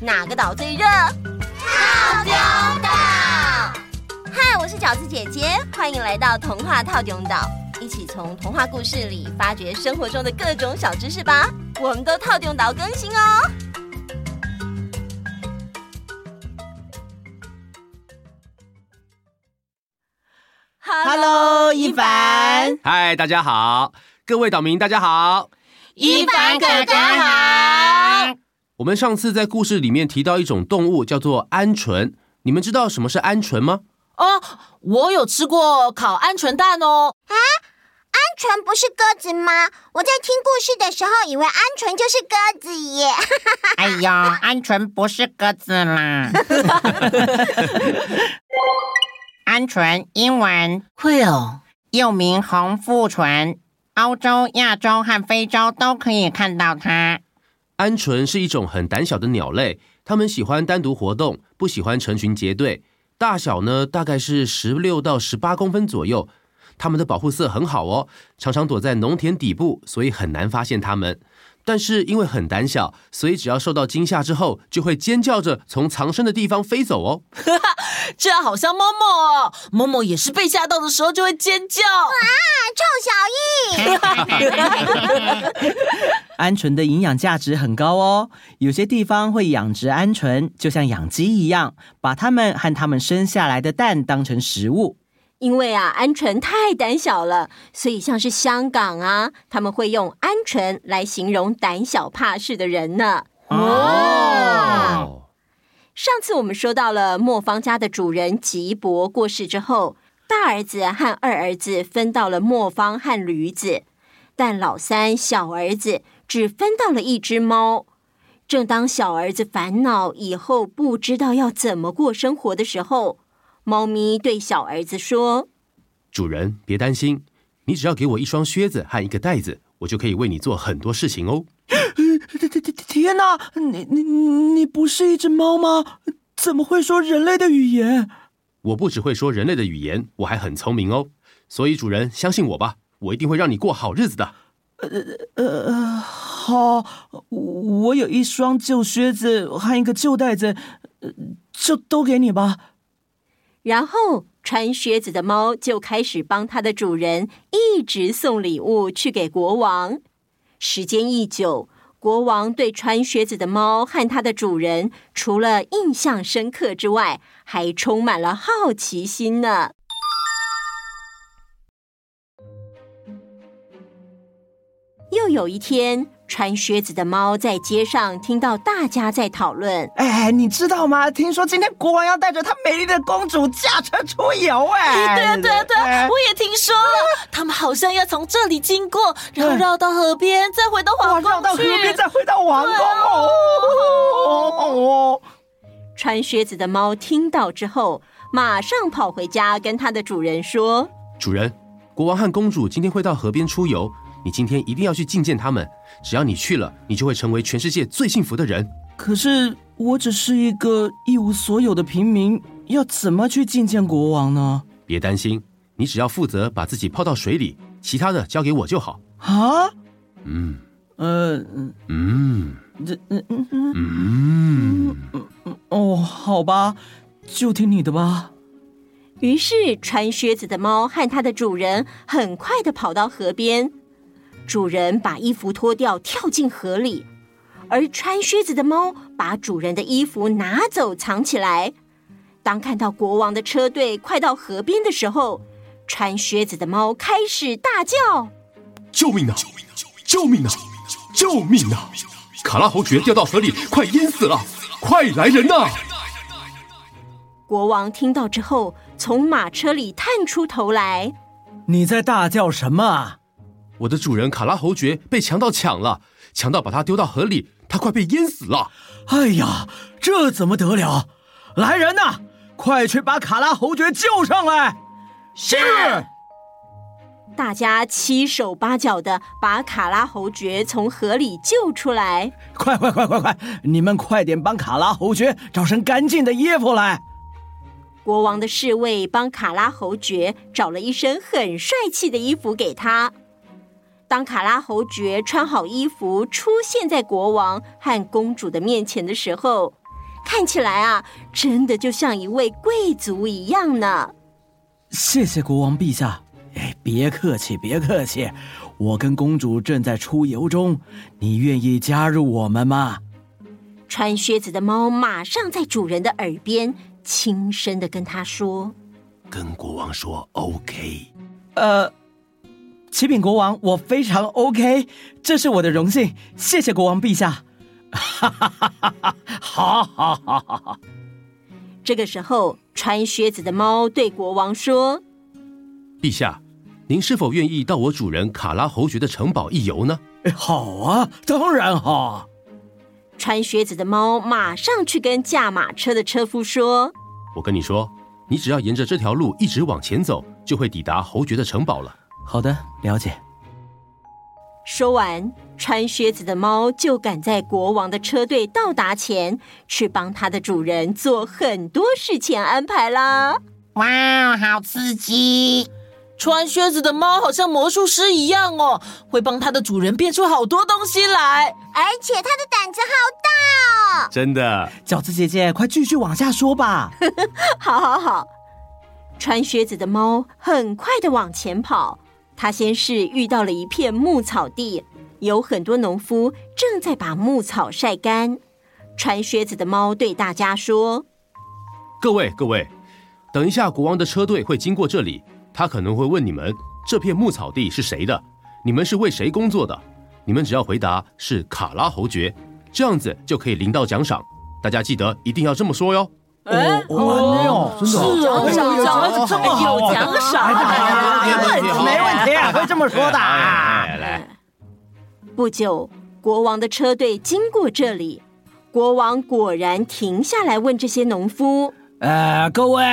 哪个岛最热？套丁岛。嗨，我是饺子姐姐，欢迎来到童话套丁岛，一起从童话故事里发掘生活中的各种小知识吧。我们都套丁岛更新哦。Hello，一凡。嗨，大家好，各位岛民，大家好。一凡哥哥好。我们上次在故事里面提到一种动物叫做鹌鹑，你们知道什么是鹌鹑吗？哦，我有吃过烤鹌鹑蛋哦。啊，鹌鹑不是鸽子吗？我在听故事的时候以为鹌鹑就是鸽子耶。哎呀，鹌鹑不是鸽子啦。鹌鹑英文 quail，，又名红腹鹑。欧洲、亚洲和非洲都可以看到它。鹌鹑是一种很胆小的鸟类，它们喜欢单独活动，不喜欢成群结队。大小呢，大概是十六到十八公分左右。它们的保护色很好哦，常常躲在农田底部，所以很难发现它们。但是因为很胆小，所以只要受到惊吓之后，就会尖叫着从藏身的地方飞走哦。这样好像某某哦，某某也是被吓到的时候就会尖叫。哇，臭小易！鹌鹑的营养价值很高哦，有些地方会养殖鹌鹑，就像养鸡一样，把它们和它们生下来的蛋当成食物。因为啊，鹌鹑太胆小了，所以像是香港啊，他们会用鹌鹑来形容胆小怕事的人呢。哦，上次我们说到了磨坊家的主人吉伯过世之后，大儿子和二儿子分到了磨坊和驴子，但老三小儿子只分到了一只猫。正当小儿子烦恼以后不知道要怎么过生活的时候，猫咪对小儿子说：“主人，别担心，你只要给我一双靴子和一个袋子，我就可以为你做很多事情哦。”天天天哪，你你你不是一只猫吗？怎么会说人类的语言？我不只会说人类的语言，我还很聪明哦。所以主人相信我吧，我一定会让你过好日子的。呃呃，好，我有一双旧靴子和一个旧袋子，就都给你吧。然后，穿靴子的猫就开始帮它的主人一直送礼物去给国王。时间一久，国王对穿靴子的猫和它的主人，除了印象深刻之外，还充满了好奇心呢。又有一天。穿靴子的猫在街上听到大家在讨论。哎，你知道吗？听说今天国王要带着他美丽的公主驾车出游。哎，对啊，对啊，对啊，我也听说了。他们好像要从这里经过，然后绕到河边，再回到皇宫。绕到河边，再回到皇宫。哦。穿靴子的猫听到之后，马上跑回家跟它的主人说：“主人，国王和公主今天会到河边出游。”你今天一定要去觐见他们，只要你去了，你就会成为全世界最幸福的人。可是我只是一个一无所有的平民，要怎么去觐见国王呢？别担心，你只要负责把自己泡到水里，其他的交给我就好。啊？嗯，呃，嗯，这，嗯嗯嗯嗯，哦，好吧，就听你的吧。于是，穿靴子的猫和它的主人很快的跑到河边。主人把衣服脱掉，跳进河里，而穿靴子的猫把主人的衣服拿走，藏起来。当看到国王的车队快到河边的时候，穿靴子的猫开始大叫：“救命啊！救命啊！救命啊！卡拉侯爵掉到河里，快淹死了！快来人呐！”国王听到之后，从马车里探出头来：“你在大叫什么啊？”我的主人卡拉侯爵被强盗抢了，强盗把他丢到河里，他快被淹死了。哎呀，这怎么得了？来人呐，快去把卡拉侯爵救上来！是。大家七手八脚的把卡拉侯爵从河里救出来。快快快快快！你们快点帮卡拉侯爵找身干净的衣服来。国王的侍卫帮卡拉侯爵找了一身很帅气的衣服给他。当卡拉侯爵穿好衣服出现在国王和公主的面前的时候，看起来啊，真的就像一位贵族一样呢。谢谢国王陛下。哎，别客气，别客气。我跟公主正在出游中，你愿意加入我们吗？穿靴子的猫马上在主人的耳边轻声的跟他说：“跟国王说 OK。”呃，启禀国王，我非常 OK，这是我的荣幸。谢谢国王陛下。哈哈哈哈哈！好好好好好。这个时候，穿靴子的猫对国王说：“陛下。”您是否愿意到我主人卡拉侯爵的城堡一游呢？哎好啊，当然好。穿靴子的猫马上去跟驾马车的车夫说：“我跟你说，你只要沿着这条路一直往前走，就会抵达侯爵的城堡了。”好的，了解。说完，穿靴子的猫就赶在国王的车队到达前，去帮他的主人做很多事前安排啦。哇，好刺激！穿靴子的猫好像魔术师一样哦，会帮它的主人变出好多东西来，而且它的胆子好大哦！真的，饺子姐姐，快继续往下说吧。好好好，穿靴子的猫很快的往前跑，他先是遇到了一片牧草地，有很多农夫正在把牧草晒干。穿靴子的猫对大家说：“各位各位，等一下，国王的车队会经过这里。”他可能会问你们，这片牧草地是谁的？你们是为谁工作的？你们只要回答是卡拉侯爵，这样子就可以领到奖赏。大家记得一定要这么说哟。哦哦，真的是哦，奖赏有奖赏，没问题，没问题会这么说的。来来，不久，国王的车队经过这里，国王果然停下来问这些农夫：“呃，各位。”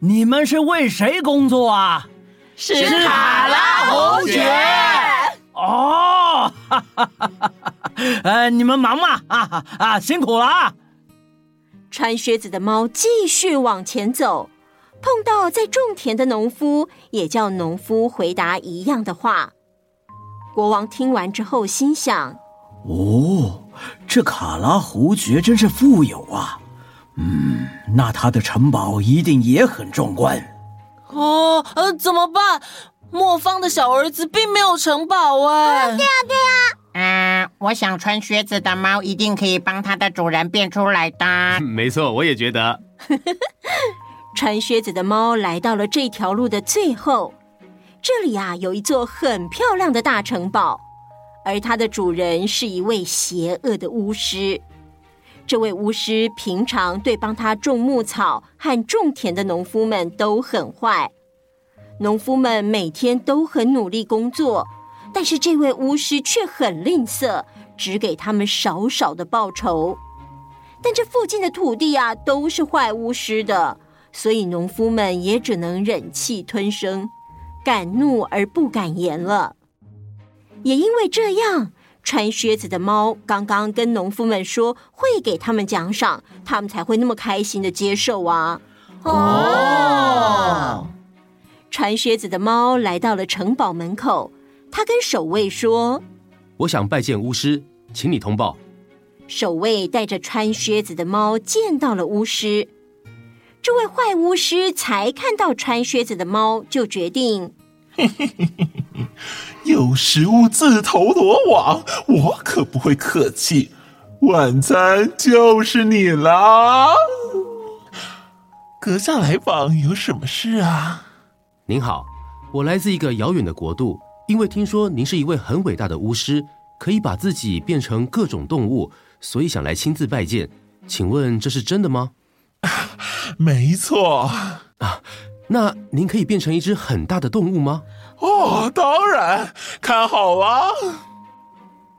你们是为谁工作啊？是卡拉侯爵。哦，哈哈哈哈呃，你们忙嘛，啊啊，辛苦了啊！穿靴子的猫继续往前走，碰到在种田的农夫，也叫农夫回答一样的话。国王听完之后心想：哦，这卡拉侯爵真是富有啊。嗯，那他的城堡一定也很壮观。哦，呃，怎么办？莫方的小儿子并没有城堡哎。对呀，对呀。嗯，我想穿靴子的猫一定可以帮它的主人变出来的。没错，我也觉得。穿靴子的猫来到了这条路的最后，这里啊有一座很漂亮的大城堡，而它的主人是一位邪恶的巫师。这位巫师平常对帮他种牧草和种田的农夫们都很坏，农夫们每天都很努力工作，但是这位巫师却很吝啬，只给他们少少的报酬。但这附近的土地啊，都是坏巫师的，所以农夫们也只能忍气吞声，敢怒而不敢言了。也因为这样。穿靴子的猫刚刚跟农夫们说会给他们奖赏，他们才会那么开心的接受啊！哦，穿靴子的猫来到了城堡门口，他跟守卫说：“我想拜见巫师，请你通报。”守卫带着穿靴子的猫见到了巫师，这位坏巫师才看到穿靴子的猫，就决定。有食物自投罗网，我可不会客气。晚餐就是你啦。阁下来访有什么事啊？您好，我来自一个遥远的国度，因为听说您是一位很伟大的巫师，可以把自己变成各种动物，所以想来亲自拜见。请问这是真的吗？没错啊。那您可以变成一只很大的动物吗？哦，当然，看好了。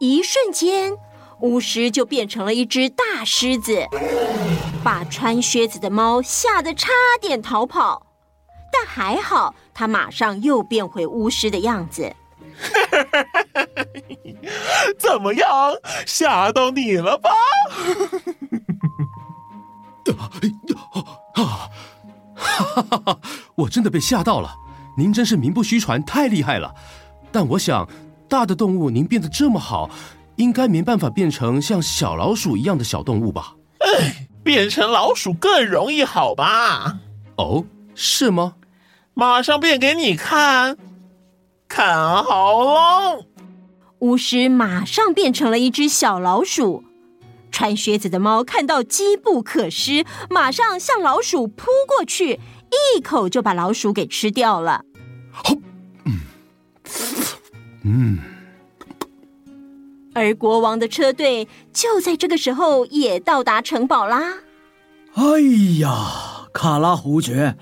一瞬间，巫师就变成了一只大狮子，把穿靴子的猫吓得差点逃跑。但还好，他马上又变回巫师的样子。怎么样，吓到你了吧？啊！哈哈哈！我真的被吓到了，您真是名不虚传，太厉害了。但我想，大的动物您变得这么好，应该没办法变成像小老鼠一样的小动物吧？哎，变成老鼠更容易，好吧？哦，是吗？马上变给你看，看好喽！巫师马上变成了一只小老鼠。穿靴子的猫看到机不可失，马上向老鼠扑过去，一口就把老鼠给吃掉了。好，嗯，嗯。而国王的车队就在这个时候也到达城堡啦。哎呀，卡拉侯爵，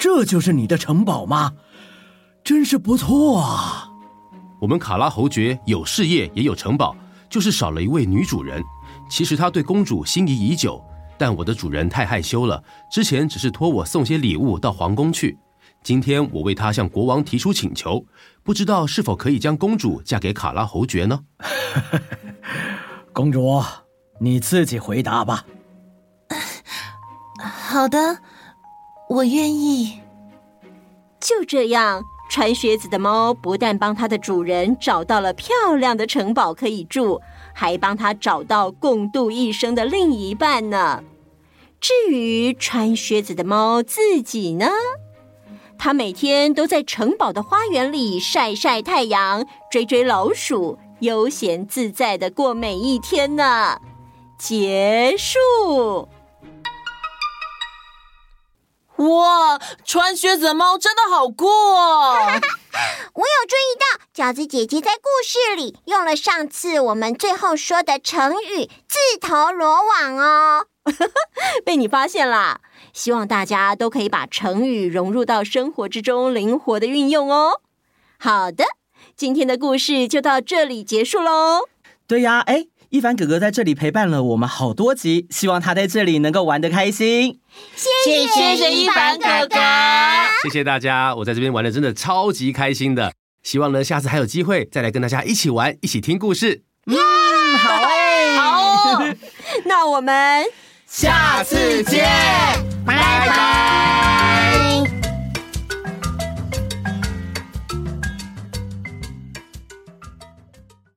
这就是你的城堡吗？真是不错啊！我们卡拉侯爵有事业，也有城堡，就是少了一位女主人。其实他对公主心仪已久，但我的主人太害羞了。之前只是托我送些礼物到皇宫去，今天我为他向国王提出请求，不知道是否可以将公主嫁给卡拉侯爵呢？公主，你自己回答吧。好的，我愿意。就这样，穿靴子的猫不但帮它的主人找到了漂亮的城堡可以住。还帮他找到共度一生的另一半呢。至于穿靴子的猫自己呢，它每天都在城堡的花园里晒晒太阳、追追老鼠，悠闲自在的过每一天呢。结束。哇，穿靴子的猫真的好酷哦！我有注意到，饺子姐姐在故事里用了上次我们最后说的成语“自投罗网”哦。被你发现啦！希望大家都可以把成语融入到生活之中，灵活的运用哦。好的，今天的故事就到这里结束喽。对呀，哎。一凡哥哥在这里陪伴了我们好多集，希望他在这里能够玩得开心。谢谢谢谢一凡哥哥，谢谢大家，我在这边玩的真的超级开心的。希望呢，下次还有机会再来跟大家一起玩，一起听故事。嗯，好哎，好，那我们下次见，拜拜。